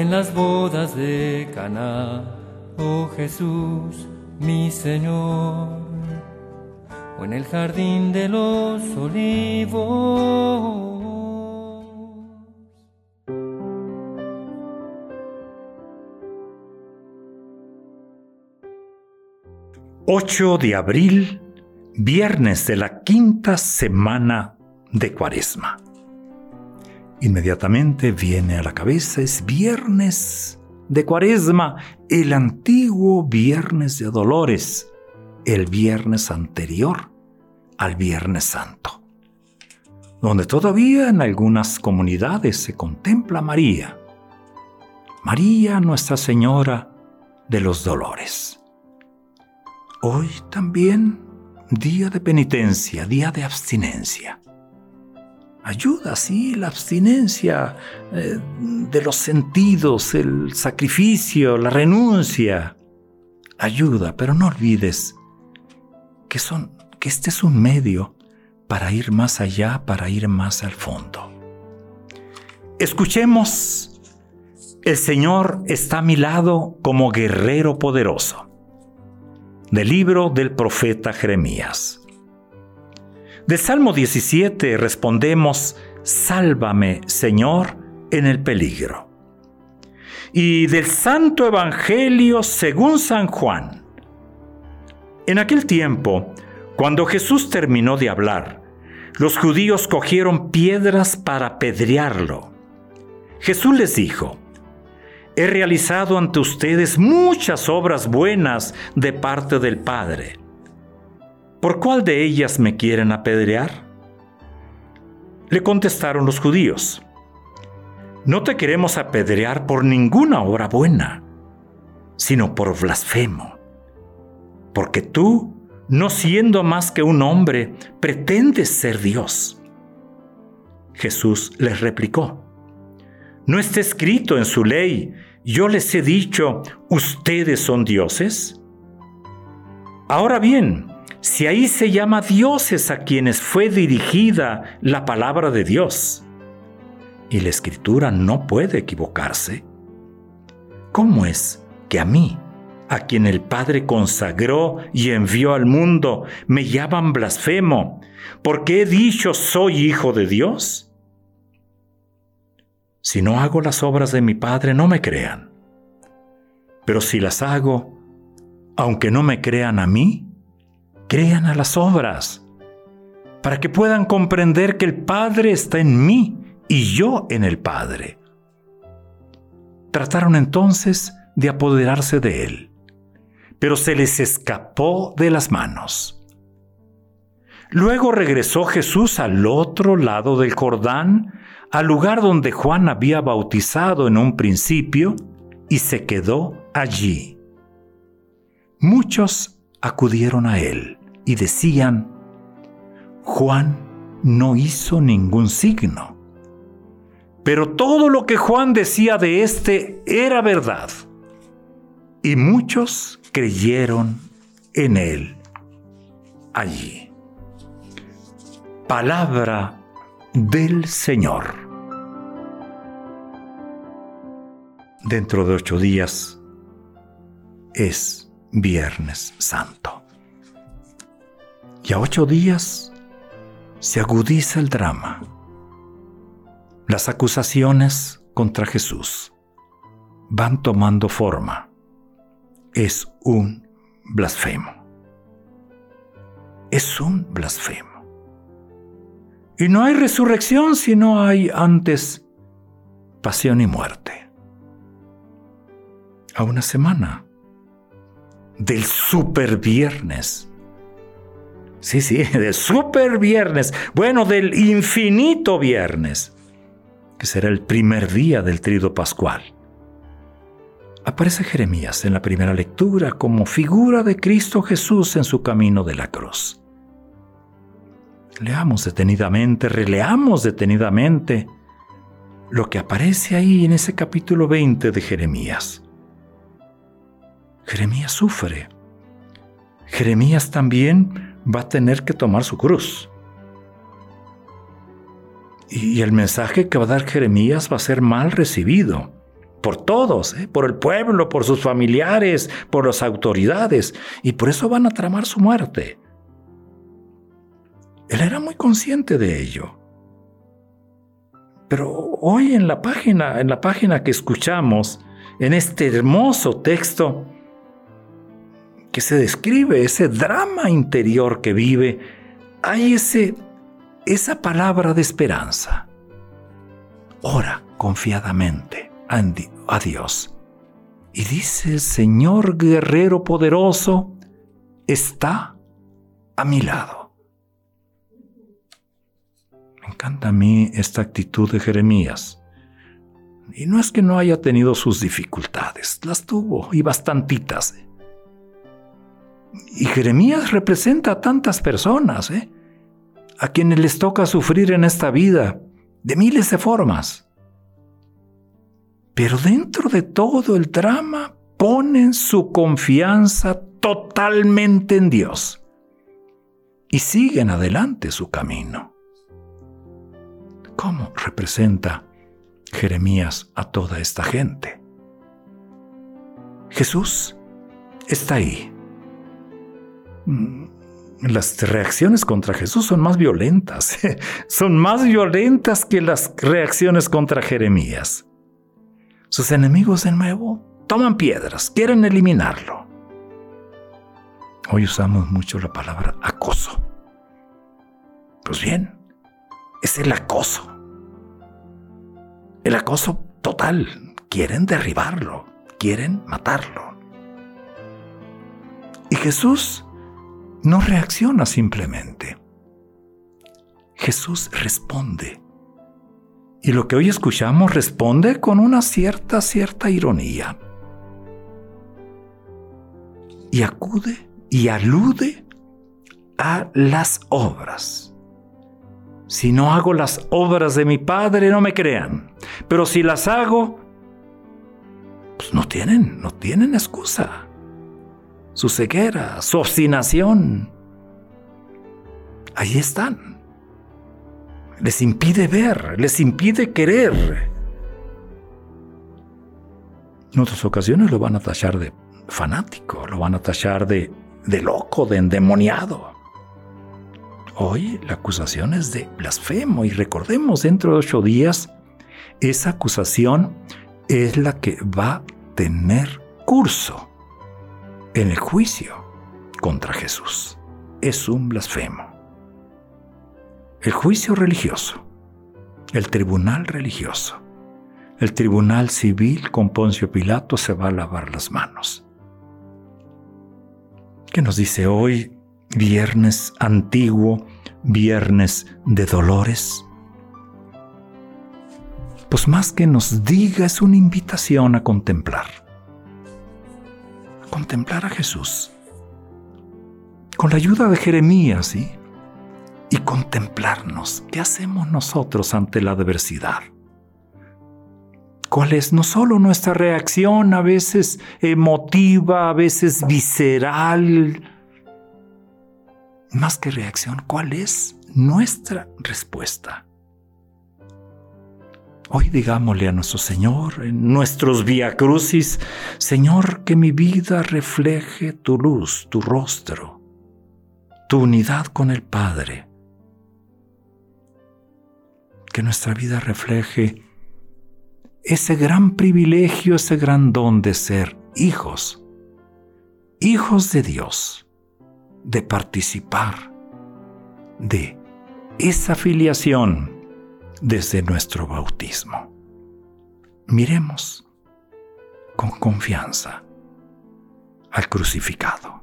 en las bodas de Caná, oh Jesús, mi Señor, o en el jardín de los olivos. 8 de abril viernes de la quinta semana de Cuaresma. Inmediatamente viene a la cabeza, es viernes de Cuaresma, el antiguo viernes de dolores, el viernes anterior al Viernes Santo, donde todavía en algunas comunidades se contempla María, María Nuestra Señora de los Dolores. Hoy también día de penitencia, día de abstinencia. Ayuda, sí, la abstinencia eh, de los sentidos, el sacrificio, la renuncia. Ayuda, pero no olvides que, son, que este es un medio para ir más allá, para ir más al fondo. Escuchemos, el Señor está a mi lado como guerrero poderoso del libro del profeta Jeremías. Del Salmo 17 respondemos, Sálvame, Señor, en el peligro. Y del Santo Evangelio según San Juan. En aquel tiempo, cuando Jesús terminó de hablar, los judíos cogieron piedras para apedrearlo. Jesús les dijo, he realizado ante ustedes muchas obras buenas de parte del Padre. ¿Por cuál de ellas me quieren apedrear? Le contestaron los judíos, no te queremos apedrear por ninguna obra buena, sino por blasfemo, porque tú, no siendo más que un hombre, pretendes ser Dios. Jesús les replicó, ¿No está escrito en su ley, yo les he dicho, ustedes son dioses? Ahora bien, si ahí se llama dioses a quienes fue dirigida la palabra de Dios, y la escritura no puede equivocarse, ¿cómo es que a mí, a quien el Padre consagró y envió al mundo, me llaman blasfemo, porque he dicho soy hijo de Dios? Si no hago las obras de mi Padre, no me crean. Pero si las hago, aunque no me crean a mí, crean a las obras, para que puedan comprender que el Padre está en mí y yo en el Padre. Trataron entonces de apoderarse de él, pero se les escapó de las manos. Luego regresó Jesús al otro lado del Jordán, al lugar donde Juan había bautizado en un principio, y se quedó allí. Muchos acudieron a él y decían, Juan no hizo ningún signo. Pero todo lo que Juan decía de éste era verdad. Y muchos creyeron en él allí. Palabra del Señor. Dentro de ocho días es Viernes Santo. Y a ocho días se agudiza el drama. Las acusaciones contra Jesús van tomando forma. Es un blasfemo. Es un blasfemo. Y no hay resurrección si no hay antes pasión y muerte. A una semana del super viernes. Sí, sí, del super viernes. Bueno, del infinito viernes, que será el primer día del trido pascual. aparece Jeremías en la primera lectura como figura de Cristo Jesús en su camino de la cruz. Leamos detenidamente, releamos detenidamente lo que aparece ahí en ese capítulo 20 de Jeremías. Jeremías sufre. Jeremías también va a tener que tomar su cruz. Y el mensaje que va a dar Jeremías va a ser mal recibido por todos, ¿eh? por el pueblo, por sus familiares, por las autoridades, y por eso van a tramar su muerte. Él era muy consciente de ello. Pero hoy en la página, en la página que escuchamos, en este hermoso texto que se describe ese drama interior que vive, hay ese esa palabra de esperanza. Ora confiadamente a Dios. Y dice el Señor guerrero poderoso está a mi lado. Me encanta a mí esta actitud de Jeremías. Y no es que no haya tenido sus dificultades, las tuvo y bastantitas. Y Jeremías representa a tantas personas, ¿eh? a quienes les toca sufrir en esta vida de miles de formas. Pero dentro de todo el drama ponen su confianza totalmente en Dios y siguen adelante su camino. ¿Cómo representa Jeremías a toda esta gente? Jesús está ahí. Mm, las reacciones contra Jesús son más violentas, son más violentas que las reacciones contra Jeremías. Sus enemigos de nuevo toman piedras, quieren eliminarlo. Hoy usamos mucho la palabra acoso. Pues bien, es el acoso. El acoso total. Quieren derribarlo, quieren matarlo. Y Jesús no reacciona simplemente. Jesús responde. Y lo que hoy escuchamos responde con una cierta, cierta ironía. Y acude y alude a las obras. Si no hago las obras de mi Padre, no me crean. Pero si las hago, pues no tienen, no tienen excusa. Su ceguera, su obstinación, ahí están. Les impide ver, les impide querer. En otras ocasiones lo van a tachar de fanático, lo van a tachar de, de loco, de endemoniado. Hoy la acusación es de blasfemo y recordemos dentro de ocho días, esa acusación es la que va a tener curso en el juicio contra Jesús. Es un blasfemo. El juicio religioso, el tribunal religioso, el tribunal civil con Poncio Pilato se va a lavar las manos. ¿Qué nos dice hoy viernes antiguo, viernes de dolores? Pues más que nos diga es una invitación a contemplar. Contemplar a Jesús. Con la ayuda de Jeremías. Y contemplarnos. ¿Qué hacemos nosotros ante la adversidad? ¿Cuál es no solo nuestra reacción a veces emotiva, a veces visceral, más que reacción, ¿cuál es nuestra respuesta? Hoy digámosle a nuestro Señor en nuestros via crucis, Señor, que mi vida refleje tu luz, tu rostro, tu unidad con el Padre. Que nuestra vida refleje ese gran privilegio, ese gran don de ser hijos, hijos de Dios de participar de esa filiación desde nuestro bautismo. Miremos con confianza al crucificado.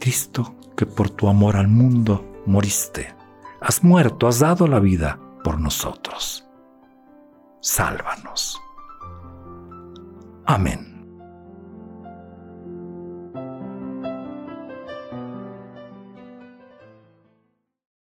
Cristo, que por tu amor al mundo moriste, has muerto, has dado la vida por nosotros. Sálvanos. Amén.